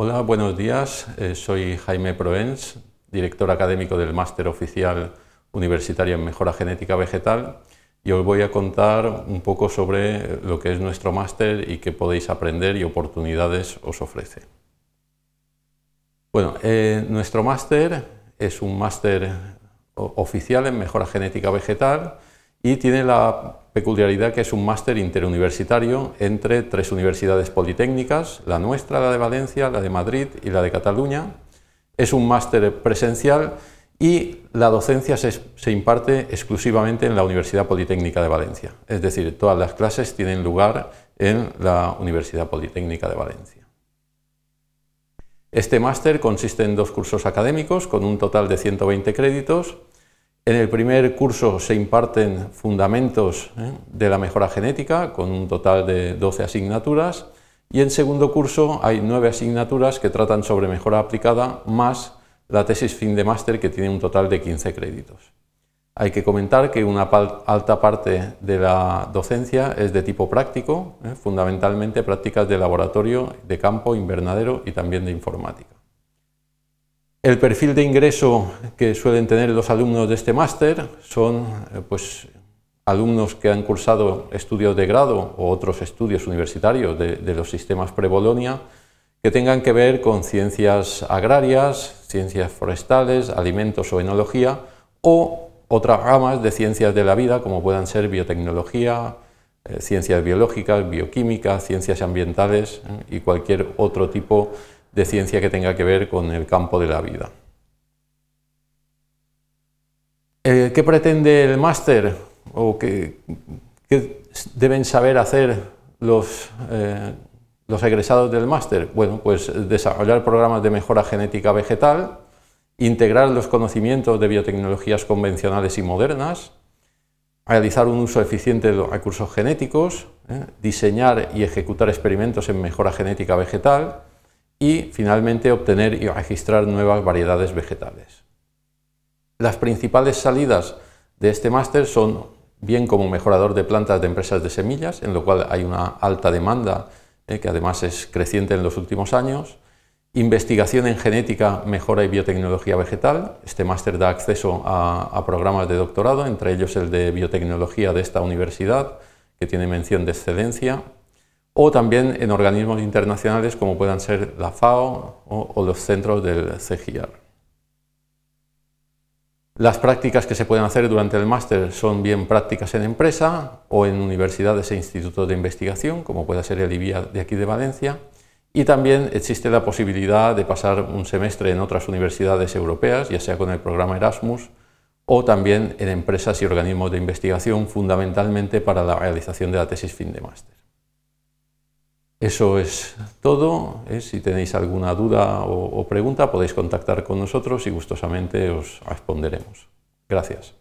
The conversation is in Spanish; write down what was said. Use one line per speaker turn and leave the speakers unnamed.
Hola, buenos días. Eh, soy Jaime Proens, director académico del Máster Oficial Universitario en Mejora Genética Vegetal y os voy a contar un poco sobre lo que es nuestro máster y qué podéis aprender y oportunidades os ofrece. Bueno, eh, nuestro máster es un máster oficial en Mejora Genética Vegetal y tiene la peculiaridad que es un máster interuniversitario entre tres universidades politécnicas, la nuestra, la de Valencia, la de Madrid y la de Cataluña. Es un máster presencial y la docencia se, imparte exclusivamente en la Universidad Politécnica de Valencia. Es decir, todas las clases tienen lugar en la Universidad Politécnica de Valencia. Este máster consiste en dos cursos académicos con un total de 120 créditos en el primer curso se imparten fundamentos ¿eh? de la mejora genética, con un total de 12 asignaturas, y en segundo curso hay nueve asignaturas que tratan sobre mejora aplicada, más la tesis fin de máster, que tiene un total de 15 créditos. Hay que comentar que una alta parte de la docencia es de tipo práctico, ¿eh? fundamentalmente prácticas de laboratorio, de campo, invernadero y también de informática. El perfil de ingreso que suelen tener los alumnos de este máster son eh, pues, alumnos que han cursado estudios de grado o otros estudios universitarios de, los sistemas pre-Bolonia que tengan que ver con ciencias agrarias, ciencias forestales, alimentos o enología o otras ramas de ciencias de la vida como puedan ser biotecnología, eh, ciencias biológicas, bioquímica, ciencias ambientales eh, y cualquier otro tipo de de ciencia que tenga que ver con el campo de la vida. Eh, ¿Qué pretende el máster o qué, deben saber hacer los, eh, los egresados del máster? Bueno, pues desarrollar programas de mejora genética vegetal, integrar los conocimientos de biotecnologías convencionales y modernas, realizar un uso eficiente de los recursos genéticos, eh, diseñar y ejecutar experimentos en mejora genética vegetal, y finalmente obtener y registrar nuevas variedades vegetales. Las principales salidas de este máster son bien como mejorador de plantas de empresas de semillas, en lo cual hay una alta demanda eh, que además es creciente en los últimos años, investigación en genética, mejora y biotecnología vegetal. Este máster da acceso a, a programas de doctorado, entre ellos el de biotecnología de esta universidad, que tiene mención de excelencia, o también en organismos internacionales como puedan ser la FAO o, los centros del CGIAR. Las prácticas que se pueden hacer durante el máster son bien prácticas en empresa o en universidades e institutos de investigación, como puede ser el IBIA de aquí de Valencia, y también existe la posibilidad de pasar un semestre en otras universidades europeas, ya sea con el programa Erasmus o también en empresas y organismos de investigación, fundamentalmente para la realización de la tesis fin de máster. Eso es todo. ¿eh? Si tenéis alguna duda o, o pregunta podéis contactar con nosotros y gustosamente os responderemos. Gracias.